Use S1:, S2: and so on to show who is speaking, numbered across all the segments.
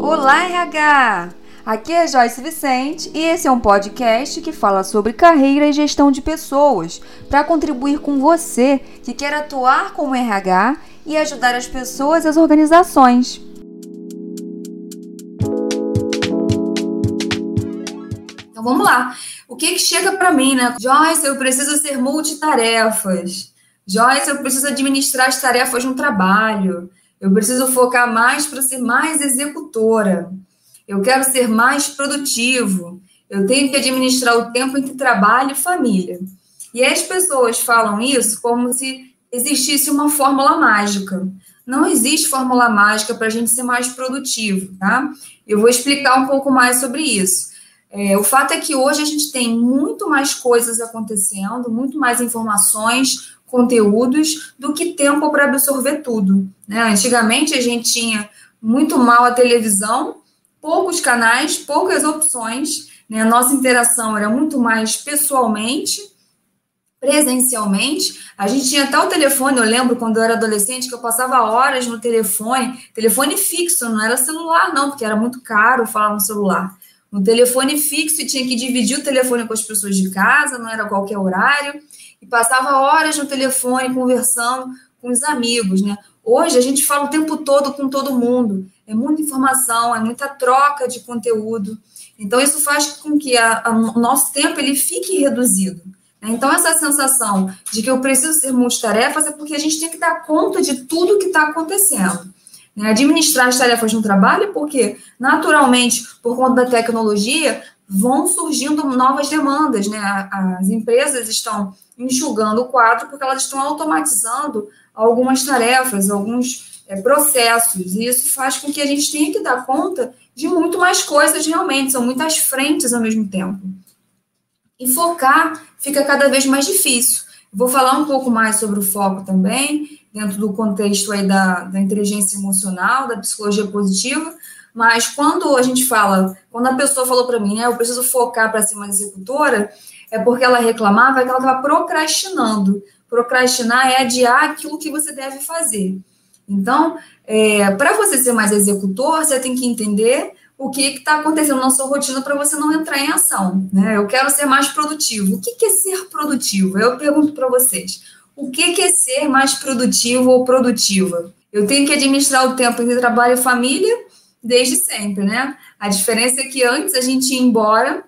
S1: Olá, RH! Aqui é Joyce Vicente e esse é um podcast que fala sobre carreira e gestão de pessoas para contribuir com você que quer atuar como RH e ajudar as pessoas e as organizações. Então vamos lá. O que, que chega para mim, né? Joyce, eu preciso ser multitarefas. Joyce, eu preciso administrar as tarefas no trabalho. Eu preciso focar mais para ser mais executora. Eu quero ser mais produtivo. Eu tenho que administrar o tempo entre trabalho e família. E as pessoas falam isso como se existisse uma fórmula mágica. Não existe fórmula mágica para a gente ser mais produtivo, tá? Eu vou explicar um pouco mais sobre isso. É, o fato é que hoje a gente tem muito mais coisas acontecendo, muito mais informações, conteúdos do que tempo para absorver tudo. Né? Antigamente a gente tinha muito mal a televisão, poucos canais, poucas opções. Né? A nossa interação era muito mais pessoalmente, presencialmente. A gente tinha até o telefone, eu lembro quando eu era adolescente que eu passava horas no telefone, telefone fixo, não era celular, não, porque era muito caro falar no celular. No telefone fixo e tinha que dividir o telefone com as pessoas de casa, não era qualquer horário e passava horas no telefone conversando com os amigos, né? Hoje a gente fala o tempo todo com todo mundo, é muita informação, é muita troca de conteúdo. Então isso faz com que a, a, o nosso tempo ele fique reduzido. Né? Então essa sensação de que eu preciso ser multitarefas é porque a gente tem que dar conta de tudo que está acontecendo. Né? Administrar as tarefas no trabalho, porque naturalmente, por conta da tecnologia, vão surgindo novas demandas, né? As empresas estão enxugando o quadro porque elas estão automatizando algumas tarefas, alguns é, processos, e isso faz com que a gente tenha que dar conta de muito mais coisas realmente, são muitas frentes ao mesmo tempo. E focar fica cada vez mais difícil. Vou falar um pouco mais sobre o foco também, dentro do contexto aí da, da inteligência emocional, da psicologia positiva, mas quando a gente fala, quando a pessoa falou para mim, né, eu preciso focar para ser uma executora, é porque ela reclamava que ela estava procrastinando. Procrastinar é adiar aquilo que você deve fazer. Então, é, para você ser mais executor, você tem que entender o que está acontecendo na sua rotina para você não entrar em ação. Né? Eu quero ser mais produtivo. O que, que é ser produtivo? Eu pergunto para vocês: o que, é ser mais produtivo ou produtiva? Eu tenho que administrar o tempo entre trabalho e família desde sempre, né? A diferença é que antes a gente ia embora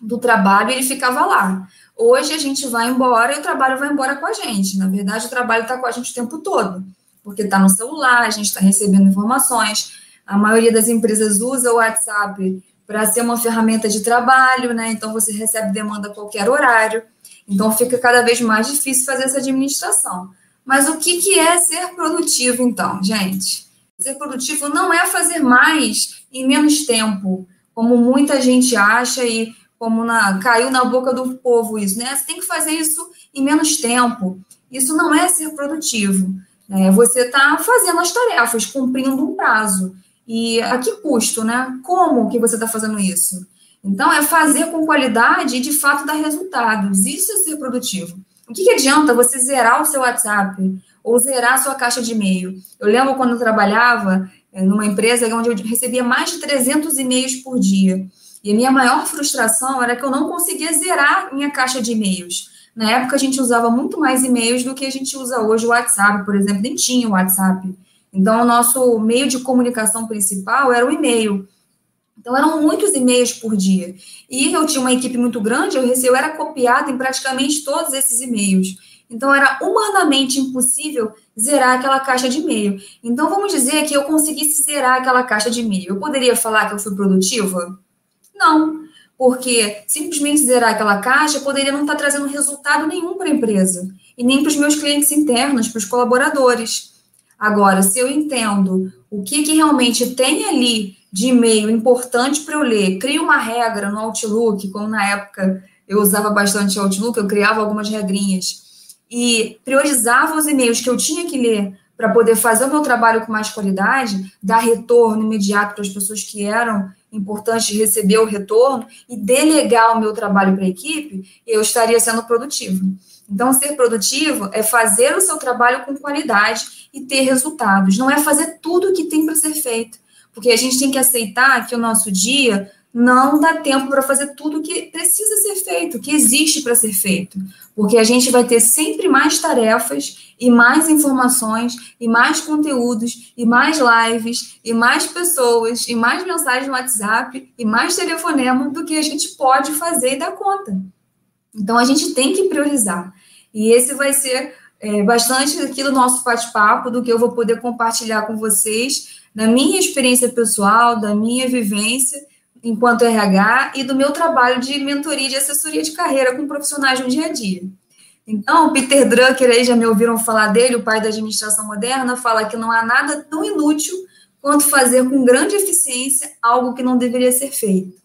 S1: do trabalho e ele ficava lá. Hoje a gente vai embora e o trabalho vai embora com a gente. Na verdade, o trabalho está com a gente o tempo todo, porque está no celular, a gente está recebendo informações. A maioria das empresas usa o WhatsApp para ser uma ferramenta de trabalho, né? Então você recebe demanda a qualquer horário. Então fica cada vez mais difícil fazer essa administração. Mas o que, que é ser produtivo, então, gente? Ser produtivo não é fazer mais em menos tempo, como muita gente acha e como na, caiu na boca do povo isso, né? Você tem que fazer isso em menos tempo. Isso não é ser produtivo. Né? Você está fazendo as tarefas, cumprindo um prazo. E a que custo, né? Como que você está fazendo isso? Então, é fazer com qualidade e, de fato, dar resultados. Isso é ser produtivo. O que, que adianta você zerar o seu WhatsApp ou zerar a sua caixa de e-mail? Eu lembro quando eu trabalhava eh, numa empresa onde eu recebia mais de 300 e-mails por dia. E a minha maior frustração era que eu não conseguia zerar minha caixa de e-mails. Na época, a gente usava muito mais e-mails do que a gente usa hoje o WhatsApp, por exemplo, nem tinha o WhatsApp. Então, o nosso meio de comunicação principal era o e-mail. Então, eram muitos e-mails por dia. E eu tinha uma equipe muito grande, eu, eu era copiada em praticamente todos esses e-mails. Então, era humanamente impossível zerar aquela caixa de e-mail. Então, vamos dizer que eu conseguisse zerar aquela caixa de e-mail. Eu poderia falar que eu fui produtiva? Não, porque simplesmente zerar aquela caixa poderia não estar trazendo resultado nenhum para a empresa e nem para os meus clientes internos, para os colaboradores. Agora, se eu entendo o que, que realmente tem ali de e-mail importante para eu ler, crio uma regra no Outlook, como na época eu usava bastante Outlook, eu criava algumas regrinhas e priorizava os e-mails que eu tinha que ler para poder fazer o meu trabalho com mais qualidade, dar retorno imediato para as pessoas que eram importantes receber o retorno e delegar o meu trabalho para a equipe, eu estaria sendo produtivo. Então, ser produtivo é fazer o seu trabalho com qualidade e ter resultados. Não é fazer tudo o que tem para ser feito. Porque a gente tem que aceitar que o nosso dia não dá tempo para fazer tudo o que precisa ser feito, que existe para ser feito. Porque a gente vai ter sempre mais tarefas e mais informações e mais conteúdos e mais lives e mais pessoas e mais mensagens no WhatsApp e mais telefonema do que a gente pode fazer e dar conta. Então a gente tem que priorizar. E esse vai ser é, bastante aqui do nosso bate-papo, do que eu vou poder compartilhar com vocês, da minha experiência pessoal, da minha vivência enquanto RH e do meu trabalho de mentoria de assessoria de carreira com profissionais no dia a dia. Então, o Peter Drucker, aí já me ouviram falar dele, o pai da administração moderna, fala que não há nada tão inútil quanto fazer com grande eficiência algo que não deveria ser feito.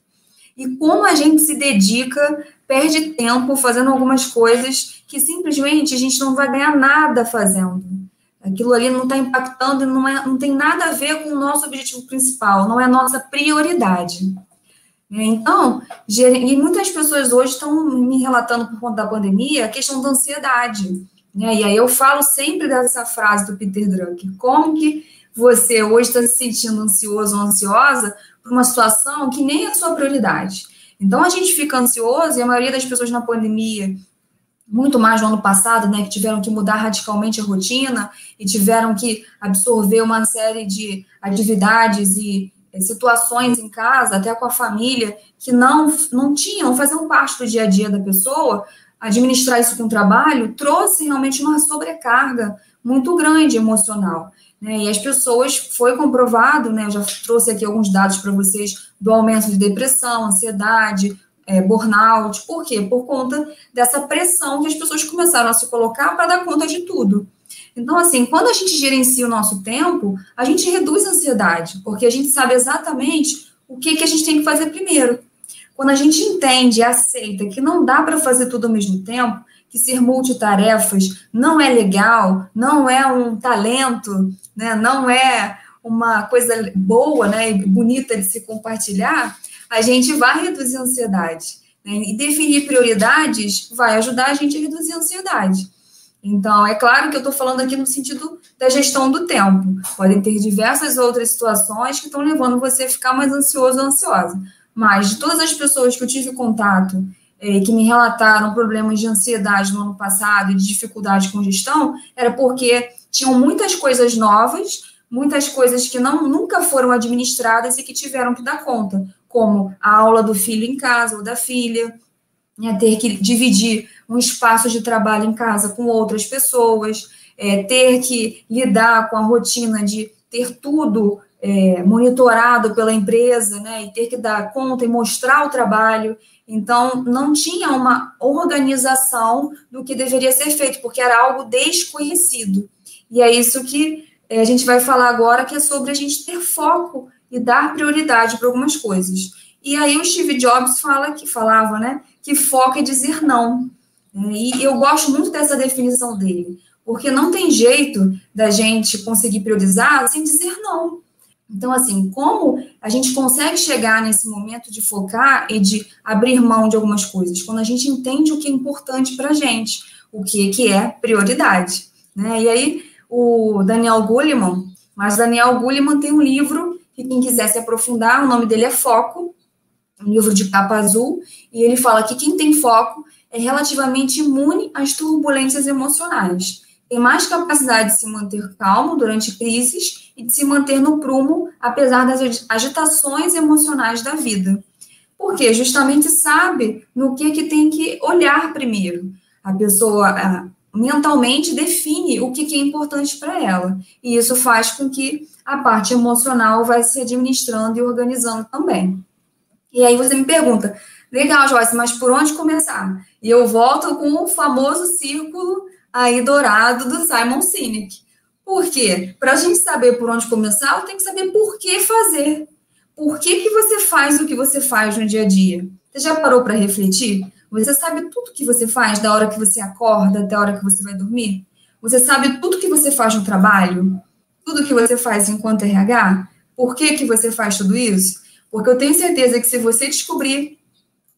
S1: E como a gente se dedica, perde tempo fazendo algumas coisas que simplesmente a gente não vai ganhar nada fazendo. Aquilo ali não está impactando, não, é, não tem nada a ver com o nosso objetivo principal, não é a nossa prioridade. Então, e muitas pessoas hoje estão me relatando por conta da pandemia a questão da ansiedade. Né? E aí eu falo sempre dessa frase do Peter Drucker: como que você hoje está se sentindo ansioso ou ansiosa por uma situação que nem é a sua prioridade? Então a gente fica ansioso, e a maioria das pessoas na pandemia, muito mais no ano passado, né, que tiveram que mudar radicalmente a rotina e tiveram que absorver uma série de atividades e é, situações em casa, até com a família, que não, não tinham, faziam parte do dia a dia da pessoa, administrar isso com o trabalho trouxe realmente uma sobrecarga muito grande emocional. Né? E as pessoas, foi comprovado, né, eu já trouxe aqui alguns dados para vocês, do aumento de depressão, ansiedade, é, burnout. Por quê? Por conta dessa pressão que as pessoas começaram a se colocar para dar conta de tudo. Então, assim, quando a gente gerencia o nosso tempo, a gente reduz a ansiedade, porque a gente sabe exatamente o que, que a gente tem que fazer primeiro. Quando a gente entende e aceita que não dá para fazer tudo ao mesmo tempo, que ser multitarefas não é legal, não é um talento, né, não é uma coisa boa né, e bonita de se compartilhar, a gente vai reduzir a ansiedade. Né? E definir prioridades vai ajudar a gente a reduzir a ansiedade. Então, é claro que eu estou falando aqui no sentido da gestão do tempo. Podem ter diversas outras situações que estão levando você a ficar mais ansioso ou ansiosa. Mas de todas as pessoas que eu tive contato é, que me relataram problemas de ansiedade no ano passado e de dificuldade com gestão, era porque tinham muitas coisas novas, muitas coisas que não nunca foram administradas e que tiveram que dar conta, como a aula do filho em casa ou da filha, né, ter que dividir um espaço de trabalho em casa com outras pessoas, é, ter que lidar com a rotina de ter tudo é, monitorado pela empresa, né, e ter que dar conta e mostrar o trabalho. Então, não tinha uma organização do que deveria ser feito, porque era algo desconhecido. E é isso que é, a gente vai falar agora, que é sobre a gente ter foco e dar prioridade para algumas coisas. E aí o Steve Jobs fala que falava, né, que foco é dizer não. E eu gosto muito dessa definição dele, porque não tem jeito da gente conseguir priorizar sem dizer não. Então, assim, como a gente consegue chegar nesse momento de focar e de abrir mão de algumas coisas? Quando a gente entende o que é importante para a gente, o que, que é prioridade. Né? E aí, o Daniel Goleman, mas Daniel Goleman tem um livro que quem quiser se aprofundar, o nome dele é Foco, um livro de capa azul, e ele fala que quem tem foco é relativamente imune às turbulências emocionais. Tem mais capacidade de se manter calmo durante crises e de se manter no prumo, apesar das agitações emocionais da vida. Porque justamente sabe no que, que tem que olhar primeiro. A pessoa mentalmente define o que, que é importante para ela. E isso faz com que a parte emocional vai se administrando e organizando também. E aí você me pergunta, legal, Joyce, mas por onde começar? E eu volto com o famoso círculo aí dourado do Simon Sinek. Por quê? Para a gente saber por onde começar, tenho que saber por que fazer. Por que, que você faz o que você faz no dia a dia? Você já parou para refletir? Você sabe tudo que você faz da hora que você acorda até a hora que você vai dormir? Você sabe tudo que você faz no trabalho? Tudo que você faz enquanto RH? Por que, que você faz tudo isso? Porque eu tenho certeza que se você descobrir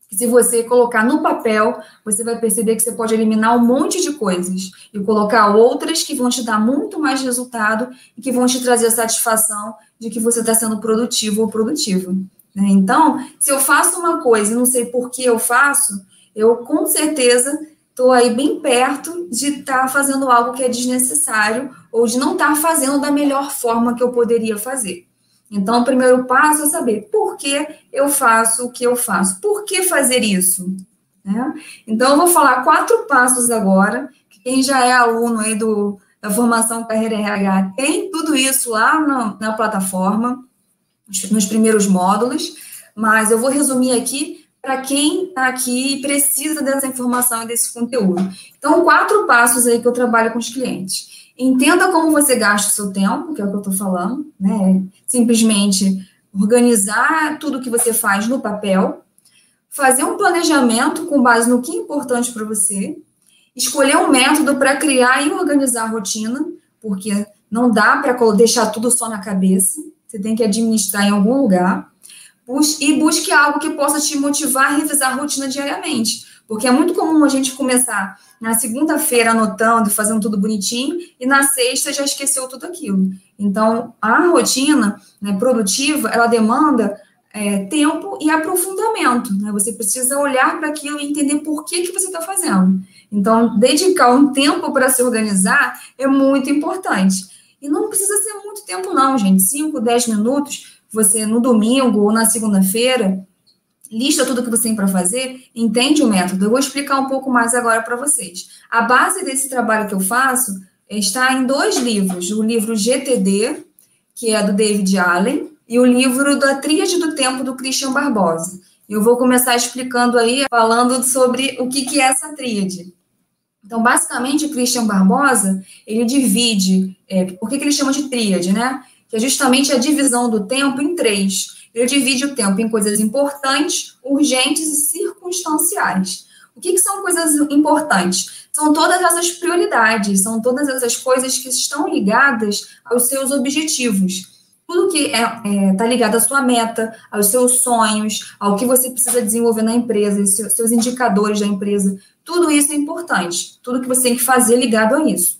S1: Se você colocar no papel, você vai perceber que você pode eliminar um monte de coisas e colocar outras que vão te dar muito mais resultado e que vão te trazer a satisfação de que você está sendo produtivo ou produtivo. Né? Então, se eu faço uma coisa e não sei por que eu faço, eu com certeza estou aí bem perto de estar tá fazendo algo que é desnecessário ou de não estar tá fazendo da melhor forma que eu poderia fazer. Então, o primeiro passo é saber por que eu faço o que eu faço, por que fazer isso. Né? Então, eu vou falar quatro passos agora, que quem já é aluno aí do, da formação Carreira RH tem tudo isso lá na, na plataforma, nos primeiros módulos, mas eu vou resumir aqui para quem está aqui e precisa dessa informação e desse conteúdo. Então, quatro passos aí que eu trabalho com os clientes. Entenda como você gasta o seu tempo, que é o que eu estou falando, né? Simplesmente organizar tudo que você faz no papel, fazer um planejamento com base no que é importante para você, escolher um método para criar e organizar a rotina, porque não dá para deixar tudo só na cabeça, você tem que administrar em algum lugar, e busque algo que possa te motivar a revisar a rotina diariamente. Porque é muito comum a gente começar na segunda-feira anotando, fazendo tudo bonitinho, e na sexta já esqueceu tudo aquilo. Então, a rotina né, produtiva, ela demanda é, tempo e aprofundamento. Né? Você precisa olhar para aquilo e entender por que, que você está fazendo. Então, dedicar um tempo para se organizar é muito importante. E não precisa ser muito tempo, não, gente. 5, 10 minutos, você no domingo ou na segunda-feira, lista tudo que você tem para fazer, entende o método. Eu vou explicar um pouco mais agora para vocês. A base desse trabalho que eu faço está em dois livros: o livro GTD, que é do David Allen, e o livro da Tríade do Tempo do Christian Barbosa. Eu vou começar explicando aí, falando sobre o que, que é essa tríade. Então, basicamente, o Christian Barbosa, ele divide, é, por que, que ele chama de tríade, né? Que é justamente a divisão do tempo em três. Ele divide o tempo em coisas importantes, urgentes e circunstanciais. O que, que são coisas importantes? São todas essas prioridades, são todas essas coisas que estão ligadas aos seus objetivos. Tudo que está é, é, tá ligado à sua meta, aos seus sonhos, ao que você precisa desenvolver na empresa, seus, seus indicadores da empresa, tudo isso é importante. Tudo que você tem que fazer ligado a isso.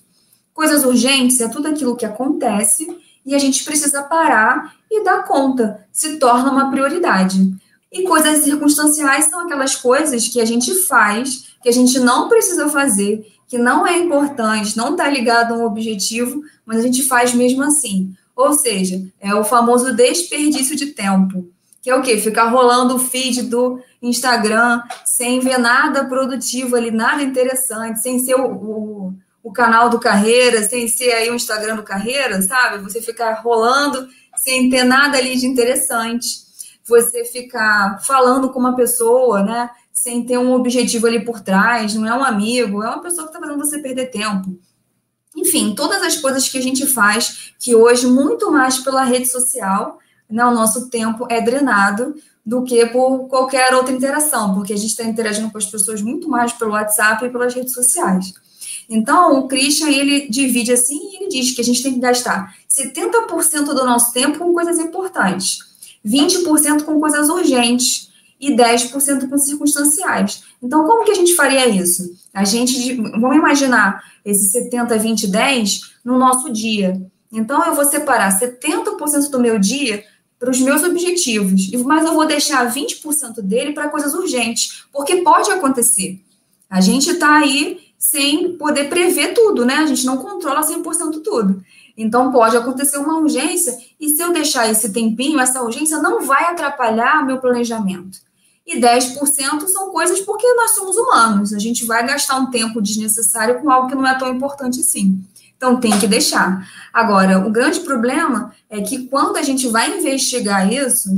S1: Coisas urgentes é tudo aquilo que acontece e a gente precisa parar e dar conta, se torna uma prioridade. E coisas circunstanciais são aquelas coisas que a gente faz, que a gente não precisa fazer, que não é importante, não está ligado a um objetivo, mas a gente faz mesmo assim. Ou seja, é o famoso desperdício de tempo, que é o quê? Ficar rolando o feed do Instagram sem ver nada produtivo ali, nada interessante, sem ser o, o o canal do Carreira, sem ser aí o Instagram do Carreira, sabe? Você ficar rolando sem ter nada ali de interessante. Você ficar falando com uma pessoa, né? Sem ter um objetivo ali por trás, não é um amigo, é uma pessoa que está fazendo você perder tempo. Enfim, todas as coisas que a gente faz, que hoje, muito mais pela rede social, né, o nosso tempo é drenado do que por qualquer outra interação, porque a gente está interagindo com as pessoas muito mais pelo WhatsApp e pelas redes sociais. Então, o Christian, ele divide assim e ele diz que a gente tem que gastar 70% do nosso tempo com coisas importantes, 20% com coisas urgentes e 10% com circunstanciais. Então, como que a gente faria isso? A gente, vamos imaginar esse 70, 20, 10 no nosso dia. Então, eu vou separar 70% do meu dia para os meus objetivos, mas eu vou deixar 20% dele para coisas urgentes, porque pode acontecer. A gente está aí sem poder prever tudo, né? A gente não controla 100% tudo. Então, pode acontecer uma urgência, e se eu deixar esse tempinho, essa urgência não vai atrapalhar meu planejamento. E 10% são coisas porque nós somos humanos, a gente vai gastar um tempo desnecessário com algo que não é tão importante assim. Então, tem que deixar. Agora, o grande problema é que quando a gente vai investigar isso,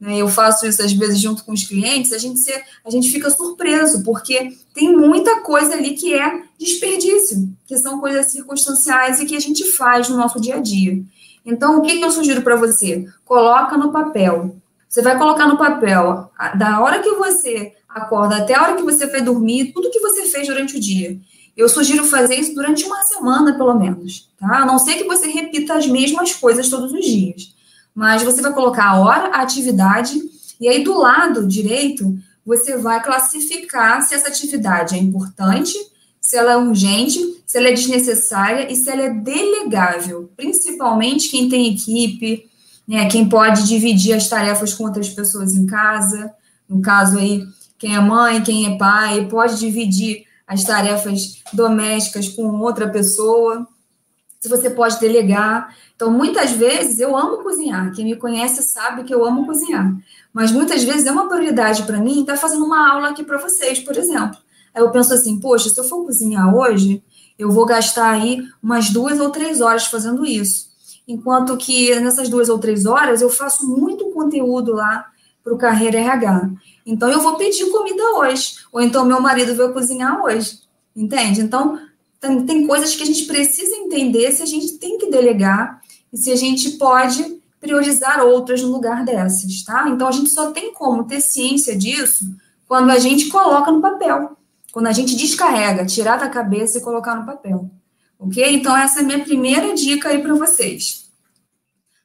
S1: eu faço isso às vezes junto com os clientes, a gente, se, a gente fica surpreso, porque tem muita coisa ali que é desperdício, que são coisas circunstanciais e que a gente faz no nosso dia a dia. Então, o que, que eu sugiro para você? Coloca no papel. Você vai colocar no papel, da hora que você acorda até a hora que você vai dormir, tudo que você fez durante o dia. Eu sugiro fazer isso durante uma semana, pelo menos, tá? A não ser que você repita as mesmas coisas todos os dias mas você vai colocar a hora, a atividade, e aí do lado direito você vai classificar se essa atividade é importante, se ela é urgente, se ela é desnecessária e se ela é delegável, principalmente quem tem equipe, né, quem pode dividir as tarefas com outras pessoas em casa, no caso aí, quem é mãe, quem é pai, pode dividir as tarefas domésticas com outra pessoa, se você pode delegar. Então, muitas vezes eu amo cozinhar. Quem me conhece sabe que eu amo cozinhar. Mas muitas vezes é uma prioridade para mim estar fazendo uma aula aqui para vocês, por exemplo. Aí eu penso assim, poxa, se eu for cozinhar hoje, eu vou gastar aí umas duas ou três horas fazendo isso. Enquanto que nessas duas ou três horas eu faço muito conteúdo lá para o Carreira RH. Então eu vou pedir comida hoje, ou então meu marido vai cozinhar hoje, entende? Então tem, tem coisas que a gente precisa entender se a gente tem que delegar e se a gente pode priorizar outras no lugar dessas, tá? Então a gente só tem como ter ciência disso quando a gente coloca no papel, quando a gente descarrega, tirar da cabeça e colocar no papel. Ok? Então essa é a minha primeira dica aí para vocês.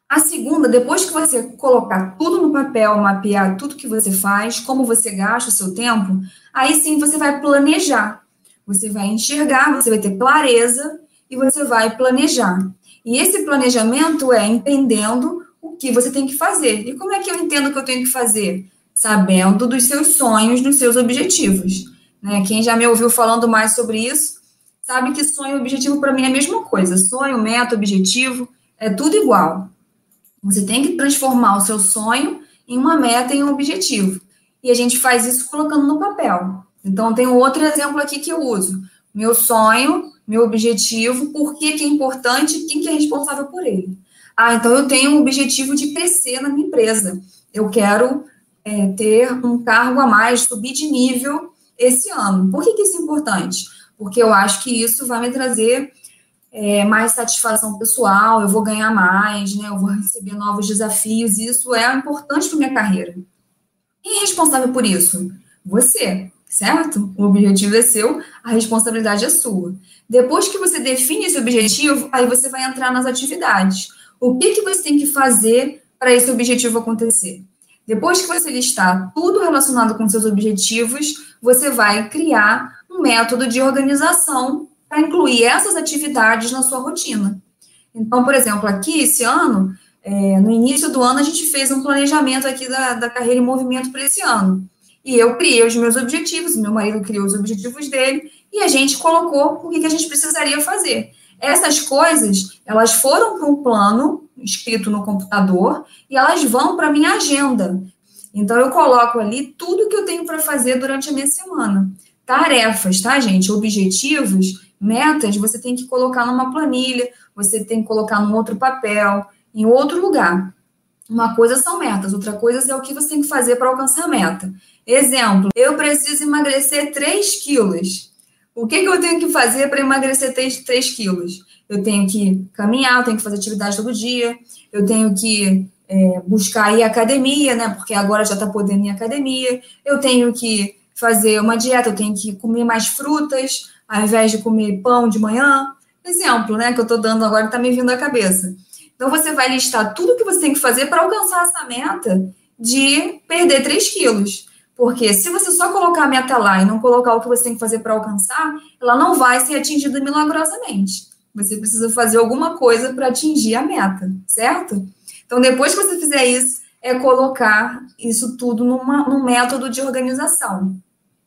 S1: A segunda, depois que você colocar tudo no papel, mapear tudo que você faz, como você gasta o seu tempo, aí sim você vai planejar. Você vai enxergar, você vai ter clareza e você vai planejar. E esse planejamento é entendendo o que você tem que fazer. E como é que eu entendo o que eu tenho que fazer? Sabendo dos seus sonhos, dos seus objetivos. Né? Quem já me ouviu falando mais sobre isso, sabe que sonho e objetivo para mim é a mesma coisa. Sonho, meta, objetivo, é tudo igual. Você tem que transformar o seu sonho em uma meta, em um objetivo. E a gente faz isso colocando no papel. Então, tem outro exemplo aqui que eu uso. Meu sonho, meu objetivo, por que, que é importante, quem que é responsável por ele. Ah, então eu tenho um objetivo de crescer na minha empresa. Eu quero é, ter um cargo a mais, subir de nível esse ano. Por que, que isso é importante? Porque eu acho que isso vai me trazer é, mais satisfação pessoal, eu vou ganhar mais, né? Eu vou receber novos desafios, e isso é importante para minha carreira. Quem é responsável por isso? Você, certo? O objetivo é seu, a responsabilidade é sua. Depois que você define esse objetivo, aí você vai entrar nas atividades. O que, que você tem que fazer para esse objetivo acontecer? Depois que você listar tudo relacionado com seus objetivos, você vai criar um método de organização para incluir essas atividades na sua rotina. Então, por exemplo, aqui esse ano, é, no início do ano, a gente fez um planejamento aqui da, da carreira em movimento para esse ano. E eu criei os meus objetivos, meu marido criou os objetivos dele, e a gente colocou o que, a gente precisaria fazer. Essas coisas, elas foram para um plano escrito no computador e elas vão para minha agenda. Então, eu coloco ali tudo que eu tenho para fazer durante a minha semana. Tarefas, tá, gente? Objetivos, metas, você tem que colocar numa planilha, você tem que colocar num outro papel, em outro lugar. Uma coisa são metas, outra coisa é o que você tem que fazer para alcançar a meta. Exemplo, eu preciso emagrecer 3 quilos. O que, que eu tenho que fazer para emagrecer 3, 3 quilos? Eu tenho que caminhar, eu tenho que fazer atividade todo dia, eu tenho que é, buscar ir à academia, né? Porque agora já está podendo ir à academia. Eu tenho que fazer uma dieta, eu tenho que comer mais frutas, ao invés de comer pão de manhã. Exemplo, né? Que eu estou dando agora está me vindo à cabeça. Então, você vai listar tudo que você tem que fazer para alcançar essa meta de perder 3 quilos. Porque se você só colocar a meta lá e não colocar o que você tem que fazer para alcançar, ela não vai ser atingida milagrosamente. Você precisa fazer alguma coisa para atingir a meta, certo? Então, depois que você fizer isso, é colocar isso tudo numa, num método de organização.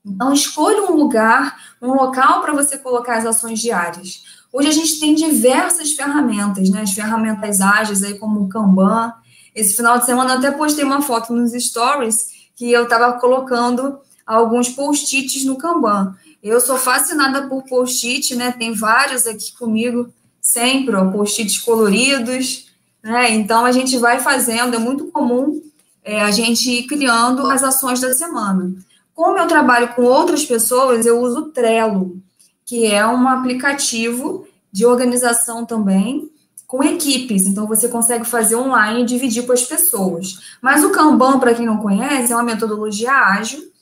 S1: Então, escolha um lugar, um local para você colocar as ações diárias. Hoje a gente tem diversas ferramentas, né? As ferramentas ágeis aí, como o Kanban. Esse final de semana eu até postei uma foto nos stories que eu estava colocando alguns post-its no Kanban. Eu sou fascinada por post-it, né? Tem vários aqui comigo sempre, post-its coloridos, né? Então a gente vai fazendo, é muito comum é, a gente ir criando as ações da semana. Como eu trabalho com outras pessoas, eu uso Trello, que é um aplicativo de organização também, com equipes, então você consegue fazer online e dividir com as pessoas. Mas o Kanban, para quem não conhece, é uma metodologia ágil,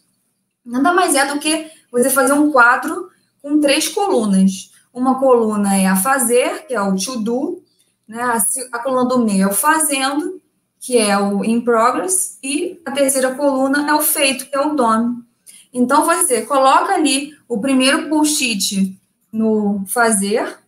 S1: nada mais é do que você fazer um quadro com três colunas. Uma coluna é a fazer, que é o to do, né? a, coluna do meio é o fazendo, que é o in progress, e a terceira coluna é o feito, que é o done. Então, você coloca ali o primeiro post-it no fazer.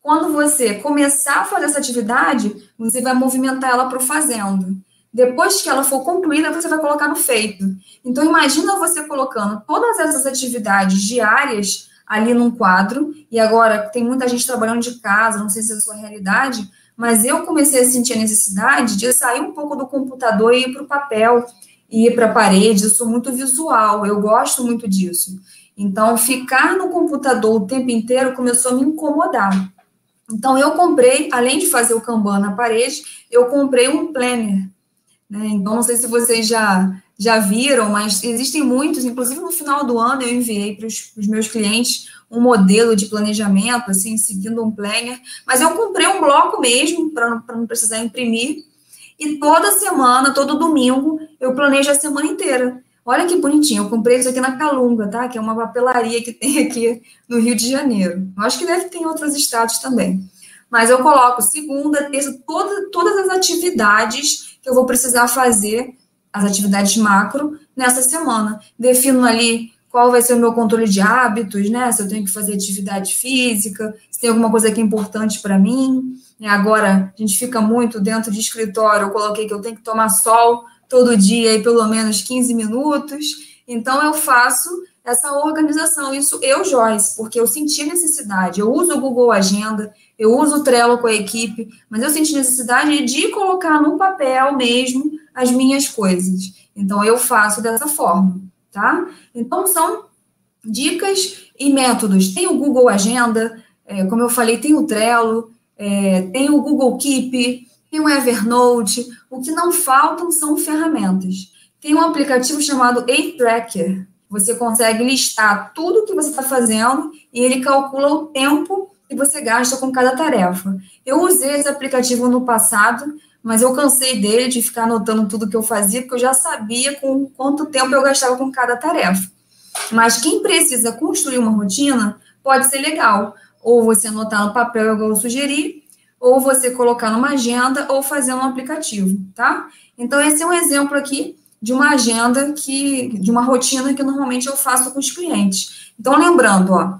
S1: Quando você começar a fazer essa atividade, você vai movimentar ela para o fazendo. Depois que ela for concluída, você vai colocar no feito. Então, imagina você colocando todas essas atividades diárias ali num quadro, e agora tem muita gente trabalhando de casa, não sei se é a sua realidade, mas eu comecei a sentir a necessidade de sair um pouco do computador e ir para o papel, ir para a parede. Eu sou muito visual, eu gosto muito disso. Então, ficar no computador o tempo inteiro começou a me incomodar. Então, eu comprei, além de fazer o Kanban na parede, eu comprei um planner né? Então, não sei se vocês já, já viram, mas existem muitos, inclusive no final do ano eu enviei para os meus clientes um modelo de planejamento, assim, seguindo um planner, mas eu comprei um bloco mesmo, para não precisar imprimir, e toda semana, todo domingo, eu planejo a semana inteira. Olha que bonitinho, eu comprei isso aqui na Calunga, tá? Que é uma papelaria que tem aqui no Rio de Janeiro. Eu acho que deve ter em outros estados também. Mas eu coloco segunda, terça, toda, todas as atividades que eu vou precisar fazer as atividades macro nessa semana. Defino ali qual vai ser o meu controle de hábitos, né? Se eu tenho que fazer atividade física, se tem alguma coisa que é importante para mim. Agora a gente fica muito dentro de escritório. Eu coloquei que eu tenho que tomar sol todo dia e pelo menos 15 minutos. Então eu faço essa organização. Isso eu, Joyce, porque eu senti necessidade. Eu uso o Google Agenda, eu uso o Trello com a equipe, mas eu senti necessidade de colocar no papel mesmo as minhas coisas. Então eu faço dessa forma, tá? Então são dicas e métodos. Tem o Google Agenda, é, como eu falei, tem o Trello, é, tem o Google Keep, tem o Evernote. O que não faltam são ferramentas. Tem um aplicativo chamado A-Tracker, você consegue listar tudo que você está fazendo e ele calcula o tempo que você gasta com cada tarefa. Eu usei esse aplicativo no passado, mas eu cansei dele de ficar anotando tudo que eu fazia, porque eu já sabia com quanto tempo eu gastava com cada tarefa. Mas quem precisa construir uma rotina, pode ser legal. Ou você anotar no papel, igual eu sugeri, ou você colocar numa agenda, ou fazer um aplicativo, tá? Então, esse é um exemplo aqui de uma agenda que, de uma rotina que normalmente eu faço com os clientes. Então, lembrando, ó,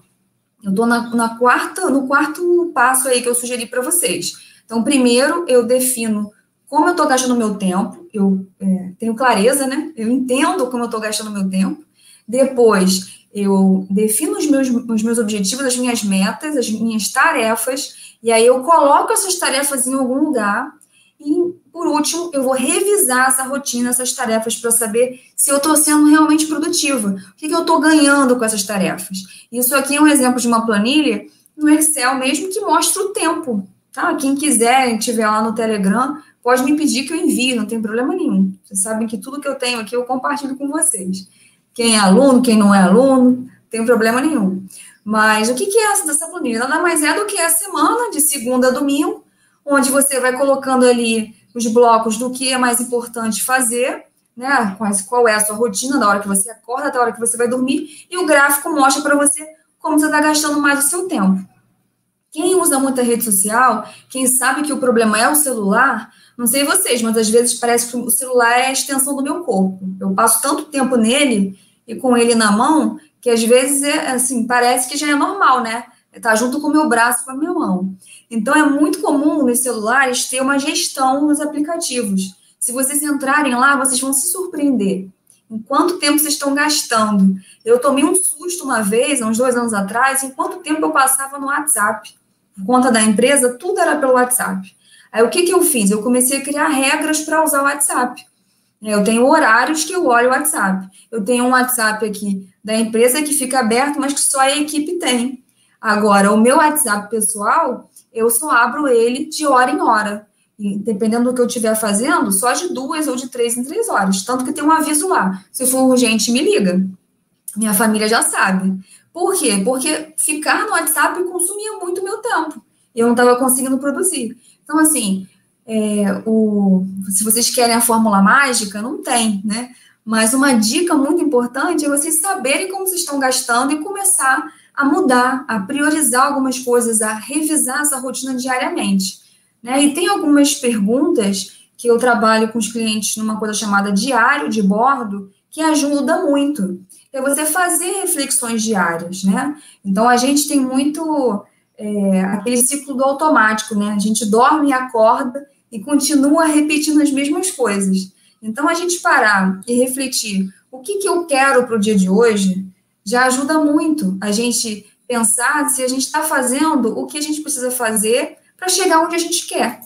S1: eu estou na, na, quarta, no quarto passo aí que eu sugeri para vocês. Então, primeiro eu defino como eu estou gastando meu tempo, eu é, tenho clareza, né? Eu entendo como eu estou gastando meu tempo. Depois, eu defino os meus, os meus objetivos, as minhas metas, as minhas tarefas, e aí eu coloco essas tarefas em algum lugar e, por último, eu vou revisar essa rotina, essas tarefas, para saber se eu estou sendo realmente produtiva. O que, que eu estou ganhando com essas tarefas? Isso aqui é um exemplo de uma planilha no Excel mesmo que mostra o tempo. Tá? Quem quiser, tiver lá no Telegram, pode me pedir que eu envie, não tem problema nenhum. Vocês sabem que tudo que eu tenho aqui eu compartilho com vocês. Quem é aluno, quem não é aluno, tem problema nenhum. Mas o que, é essa dessa planilha? Nada mais é do que a semana, de segunda a domingo, onde você vai colocando ali os blocos do que é mais importante fazer, né? Qual é a sua rotina da hora que você acorda, da hora que você vai dormir, e o gráfico mostra para você como você está gastando mais o seu tempo. Quem usa muita rede social, quem sabe que o problema é o celular, não sei vocês, mas às vezes parece que o celular é a extensão do meu corpo. Eu passo tanto tempo nele e com ele na mão que às vezes é assim, parece que já é normal, né? Tá junto com o meu braço, com a minha mão. Então, é muito comum nos celulares ter uma gestão nos aplicativos. Se vocês entrarem lá, vocês vão se surpreender. Em quanto tempo vocês estão gastando? Eu tomei um susto uma vez, há uns dois anos atrás, em quanto tempo eu passava no WhatsApp. Conta da empresa, tudo era pelo WhatsApp. Aí o que, que eu fiz? Eu comecei a criar regras para usar o WhatsApp. Eu tenho horários que eu olho o WhatsApp. Eu tenho um WhatsApp aqui da empresa que fica aberto, mas que só a equipe tem. Agora, o meu WhatsApp pessoal, eu só abro ele de hora em hora. E, dependendo do que eu estiver fazendo, só de duas ou de três em três horas. Tanto que tem um aviso lá. Se for urgente, me liga. Minha família já sabe. Por quê? Porque ficar no WhatsApp consumia muito meu tempo. E eu não estava conseguindo produzir. Então, assim, é, o, se vocês querem a fórmula mágica, não tem, né? Mas uma dica muito importante é vocês saberem como vocês estão gastando e começar a mudar, a priorizar algumas coisas, a revisar essa rotina diariamente. Né? E tem algumas perguntas que eu trabalho com os clientes numa coisa chamada diário de bordo, que ajuda muito. É você fazer reflexões diárias, né? Então a gente tem muito é, aquele ciclo do automático, né? A gente dorme e acorda e continua repetindo as mesmas coisas. Então a gente parar e refletir o que, que eu quero para o dia de hoje já ajuda muito a gente pensar se a gente está fazendo o que a gente precisa fazer para chegar onde a gente quer.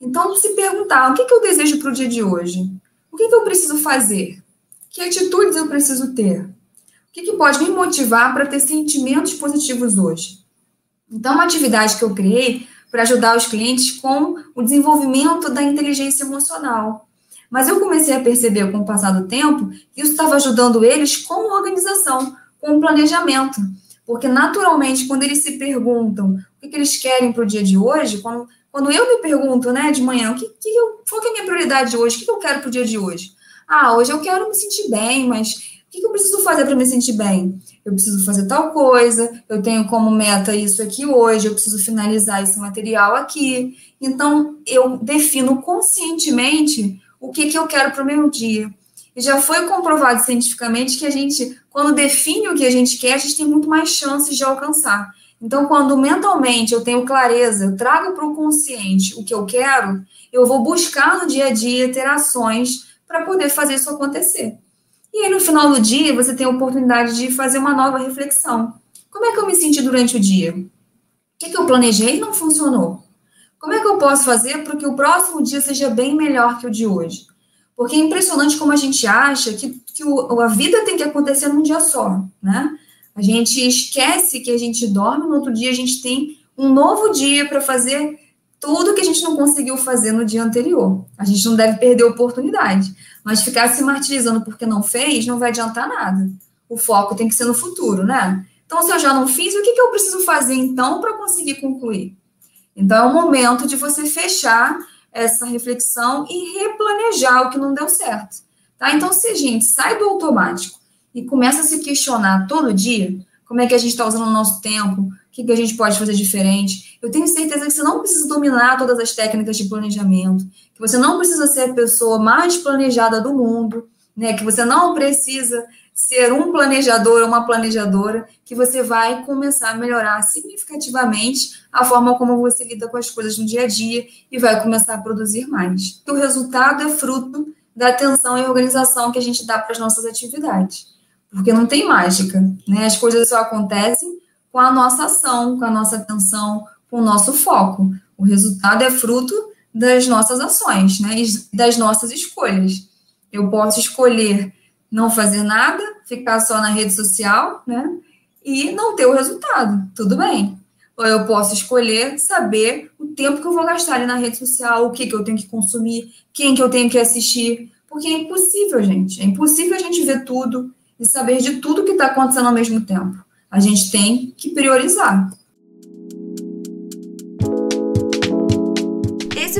S1: Então, se perguntar o que, que eu desejo para o dia de hoje? O que, que eu preciso fazer? Que atitudes eu preciso ter? Que, que pode me motivar para ter sentimentos positivos hoje? Então, uma atividade que eu criei para ajudar os clientes com o desenvolvimento da inteligência emocional. Mas eu comecei a perceber com o passar do tempo que isso estava ajudando eles com organização, com planejamento. Porque, naturalmente, quando eles se perguntam o que, que eles querem para o dia de hoje, quando, quando eu me pergunto, né, de manhã, o que, que eu, qual que é a minha prioridade hoje? O que, que eu quero para o dia de hoje? Ah, hoje eu quero me sentir bem, mas que, que eu preciso fazer para me sentir bem? Eu preciso fazer tal coisa, eu tenho como meta isso aqui hoje, eu preciso finalizar esse material aqui. Então, eu defino conscientemente o que, que eu quero para o meu dia. E já foi comprovado cientificamente que a gente, quando define o que a gente quer, a gente tem muito mais chances de alcançar. Então, quando mentalmente eu tenho clareza, eu trago para o consciente o que eu quero, eu vou buscar no dia a dia ter ações para poder fazer isso acontecer. E aí, no final do dia, você tem a oportunidade de fazer uma nova reflexão. Como é que eu me senti durante o dia? O que, que eu planejei e não funcionou? Como é que eu posso fazer para que o próximo dia seja bem melhor que o de hoje? Porque é impressionante como a gente acha que, que o, a vida tem que acontecer num dia só, né? A gente esquece que a gente dorme, no outro dia a gente tem um novo dia para fazer tudo que a gente não conseguiu fazer no dia anterior. A gente não deve perder a oportunidade, mas ficar se martirizando porque não fez não vai adiantar nada. O foco tem que ser no futuro, né? Então, se eu já não fiz, o que, que eu preciso fazer então para conseguir concluir? Então, é o momento de você fechar essa reflexão e replanejar o que não deu certo. Tá? Então, se a gente sai do automático e começa a se questionar todo dia, como é que a gente está usando o nosso tempo, o que, que a gente pode fazer diferente, eu tenho certeza que você não precisa dominar todas as técnicas de planejamento, que você não precisa ser a pessoa mais planejada do mundo, né? que você não precisa ser um planejador ou uma planejadora, que você vai começar a melhorar significativamente a forma como você lida com as coisas no dia a dia e vai começar a produzir mais. O resultado é fruto da atenção e organização que a gente dá para as nossas atividades. Porque não tem mágica, né? As coisas só acontecem com a nossa ação, com a nossa atenção, com o nosso foco. O resultado é fruto das nossas ações, né? E das nossas escolhas. Eu posso escolher não fazer nada, ficar só na rede social, né? E não ter o resultado. Tudo bem. Ou eu posso escolher saber o tempo que eu vou gastar ali na rede social, o que, que eu tenho que consumir, quem que eu tenho que assistir. Porque é impossível, gente. É impossível a gente ver tudo e saber de tudo que está acontecendo ao mesmo tempo. A gente tem que priorizar.